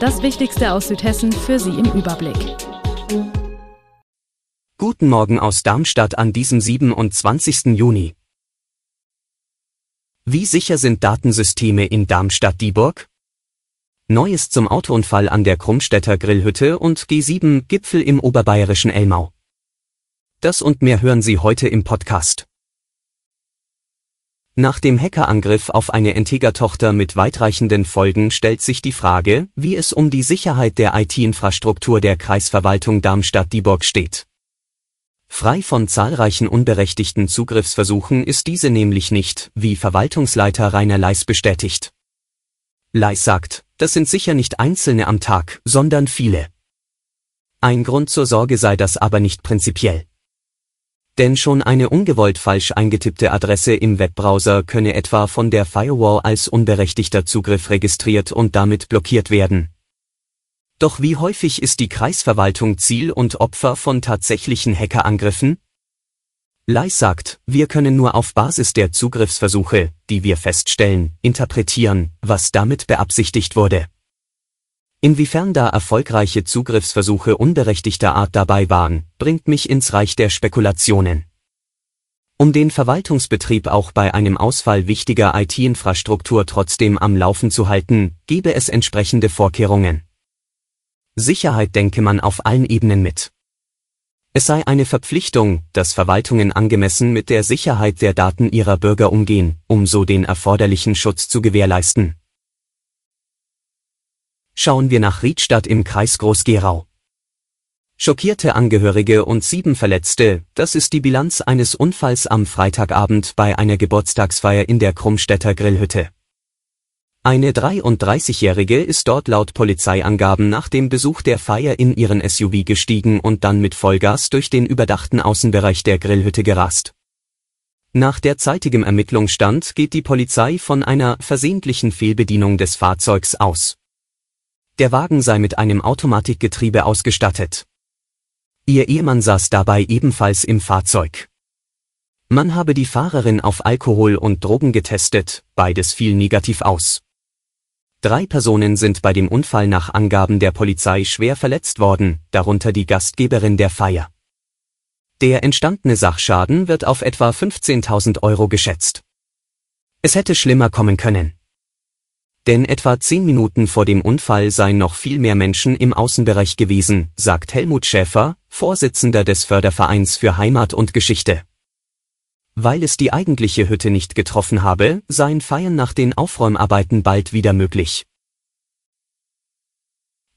Das Wichtigste aus Südhessen für Sie im Überblick. Guten Morgen aus Darmstadt an diesem 27. Juni. Wie sicher sind Datensysteme in Darmstadt-Dieburg? Neues zum Autounfall an der Krummstädter Grillhütte und G7-Gipfel im oberbayerischen Elmau. Das und mehr hören Sie heute im Podcast. Nach dem Hackerangriff auf eine Integer-Tochter mit weitreichenden Folgen stellt sich die Frage, wie es um die Sicherheit der IT-Infrastruktur der Kreisverwaltung Darmstadt-Dieburg steht. Frei von zahlreichen unberechtigten Zugriffsversuchen ist diese nämlich nicht, wie Verwaltungsleiter Rainer Leis bestätigt. Leis sagt, das sind sicher nicht Einzelne am Tag, sondern viele. Ein Grund zur Sorge sei das aber nicht prinzipiell. Denn schon eine ungewollt falsch eingetippte Adresse im Webbrowser könne etwa von der Firewall als unberechtigter Zugriff registriert und damit blockiert werden. Doch wie häufig ist die Kreisverwaltung Ziel und Opfer von tatsächlichen Hackerangriffen? Leis sagt, wir können nur auf Basis der Zugriffsversuche, die wir feststellen, interpretieren, was damit beabsichtigt wurde. Inwiefern da erfolgreiche Zugriffsversuche unberechtigter Art dabei waren, bringt mich ins Reich der Spekulationen. Um den Verwaltungsbetrieb auch bei einem Ausfall wichtiger IT-Infrastruktur trotzdem am Laufen zu halten, gebe es entsprechende Vorkehrungen. Sicherheit denke man auf allen Ebenen mit. Es sei eine Verpflichtung, dass Verwaltungen angemessen mit der Sicherheit der Daten ihrer Bürger umgehen, um so den erforderlichen Schutz zu gewährleisten. Schauen wir nach Riedstadt im Kreis Groß-Gerau. Schockierte Angehörige und sieben Verletzte, das ist die Bilanz eines Unfalls am Freitagabend bei einer Geburtstagsfeier in der Krummstädter Grillhütte. Eine 33-Jährige ist dort laut Polizeiangaben nach dem Besuch der Feier in ihren SUV gestiegen und dann mit Vollgas durch den überdachten Außenbereich der Grillhütte gerast. Nach derzeitigem Ermittlungsstand geht die Polizei von einer versehentlichen Fehlbedienung des Fahrzeugs aus. Der Wagen sei mit einem Automatikgetriebe ausgestattet. Ihr Ehemann saß dabei ebenfalls im Fahrzeug. Man habe die Fahrerin auf Alkohol und Drogen getestet, beides fiel negativ aus. Drei Personen sind bei dem Unfall nach Angaben der Polizei schwer verletzt worden, darunter die Gastgeberin der Feier. Der entstandene Sachschaden wird auf etwa 15.000 Euro geschätzt. Es hätte schlimmer kommen können denn etwa zehn Minuten vor dem Unfall seien noch viel mehr Menschen im Außenbereich gewesen, sagt Helmut Schäfer, Vorsitzender des Fördervereins für Heimat und Geschichte. Weil es die eigentliche Hütte nicht getroffen habe, seien Feiern nach den Aufräumarbeiten bald wieder möglich.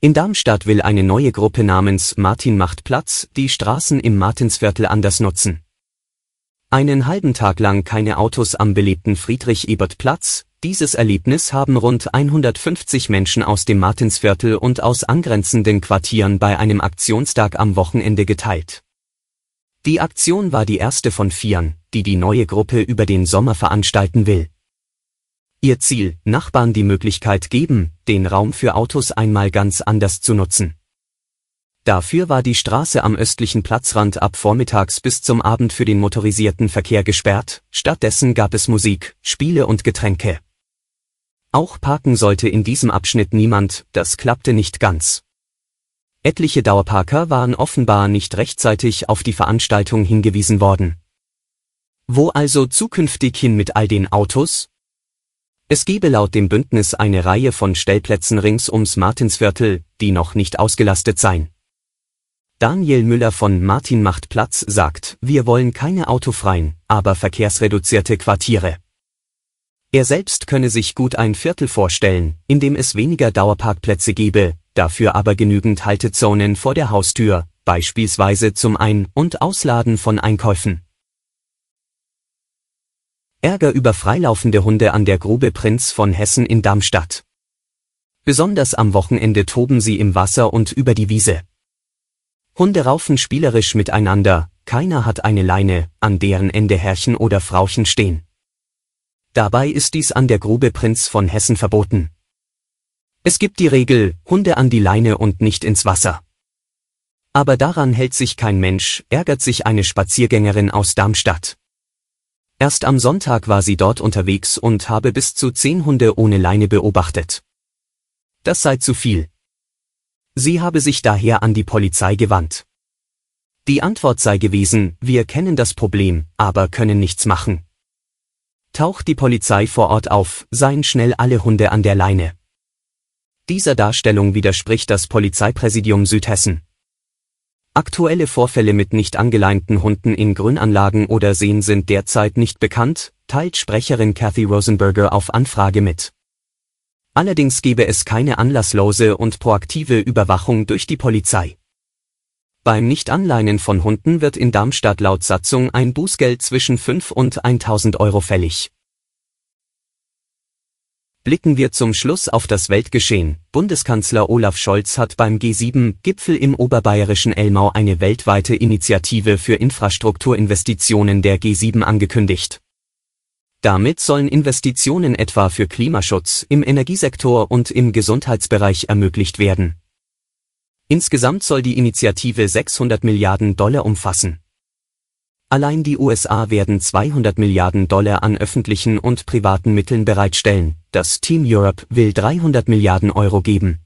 In Darmstadt will eine neue Gruppe namens Martin macht Platz die Straßen im Martinsviertel anders nutzen. Einen halben Tag lang keine Autos am belebten Friedrich-Ebert-Platz, dieses Erlebnis haben rund 150 Menschen aus dem Martinsviertel und aus angrenzenden Quartieren bei einem Aktionstag am Wochenende geteilt. Die Aktion war die erste von vieren, die die neue Gruppe über den Sommer veranstalten will. Ihr Ziel, Nachbarn die Möglichkeit geben, den Raum für Autos einmal ganz anders zu nutzen. Dafür war die Straße am östlichen Platzrand ab vormittags bis zum Abend für den motorisierten Verkehr gesperrt, stattdessen gab es Musik, Spiele und Getränke. Auch parken sollte in diesem Abschnitt niemand, das klappte nicht ganz. Etliche Dauerparker waren offenbar nicht rechtzeitig auf die Veranstaltung hingewiesen worden. Wo also zukünftig hin mit all den Autos? Es gebe laut dem Bündnis eine Reihe von Stellplätzen rings ums Martinsviertel, die noch nicht ausgelastet seien. Daniel Müller von Martin macht Platz sagt, wir wollen keine autofreien, aber verkehrsreduzierte Quartiere. Er selbst könne sich gut ein Viertel vorstellen, in dem es weniger Dauerparkplätze gebe, dafür aber genügend Haltezonen vor der Haustür, beispielsweise zum Ein- und Ausladen von Einkäufen. Ärger über freilaufende Hunde an der Grube Prinz von Hessen in Darmstadt. Besonders am Wochenende toben sie im Wasser und über die Wiese. Hunde raufen spielerisch miteinander, keiner hat eine Leine, an deren Ende Herrchen oder Frauchen stehen. Dabei ist dies an der Grube Prinz von Hessen verboten. Es gibt die Regel, Hunde an die Leine und nicht ins Wasser. Aber daran hält sich kein Mensch, ärgert sich eine Spaziergängerin aus Darmstadt. Erst am Sonntag war sie dort unterwegs und habe bis zu zehn Hunde ohne Leine beobachtet. Das sei zu viel. Sie habe sich daher an die Polizei gewandt. Die Antwort sei gewesen, wir kennen das Problem, aber können nichts machen. Taucht die Polizei vor Ort auf, seien schnell alle Hunde an der Leine. Dieser Darstellung widerspricht das Polizeipräsidium Südhessen. Aktuelle Vorfälle mit nicht angeleinten Hunden in Grünanlagen oder Seen sind derzeit nicht bekannt, teilt Sprecherin Kathy Rosenberger auf Anfrage mit. Allerdings gebe es keine anlasslose und proaktive Überwachung durch die Polizei. Beim Nicht-Anleinen von Hunden wird in Darmstadt laut Satzung ein Bußgeld zwischen 5 und 1000 Euro fällig. Blicken wir zum Schluss auf das Weltgeschehen. Bundeskanzler Olaf Scholz hat beim G7-Gipfel im oberbayerischen Elmau eine weltweite Initiative für Infrastrukturinvestitionen der G7 angekündigt. Damit sollen Investitionen etwa für Klimaschutz, im Energiesektor und im Gesundheitsbereich ermöglicht werden. Insgesamt soll die Initiative 600 Milliarden Dollar umfassen. Allein die USA werden 200 Milliarden Dollar an öffentlichen und privaten Mitteln bereitstellen, das Team Europe will 300 Milliarden Euro geben.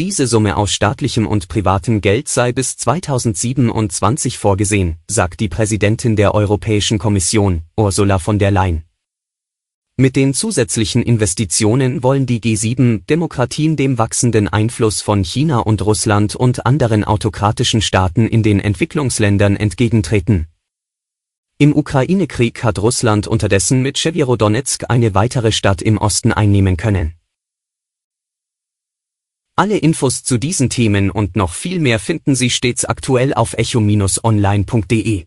Diese Summe aus staatlichem und privatem Geld sei bis 2027 vorgesehen, sagt die Präsidentin der Europäischen Kommission, Ursula von der Leyen. Mit den zusätzlichen Investitionen wollen die G7-Demokratien dem wachsenden Einfluss von China und Russland und anderen autokratischen Staaten in den Entwicklungsländern entgegentreten. Im Ukraine-Krieg hat Russland unterdessen mit Chevierodonetsk eine weitere Stadt im Osten einnehmen können. Alle Infos zu diesen Themen und noch viel mehr finden Sie stets aktuell auf echo-online.de.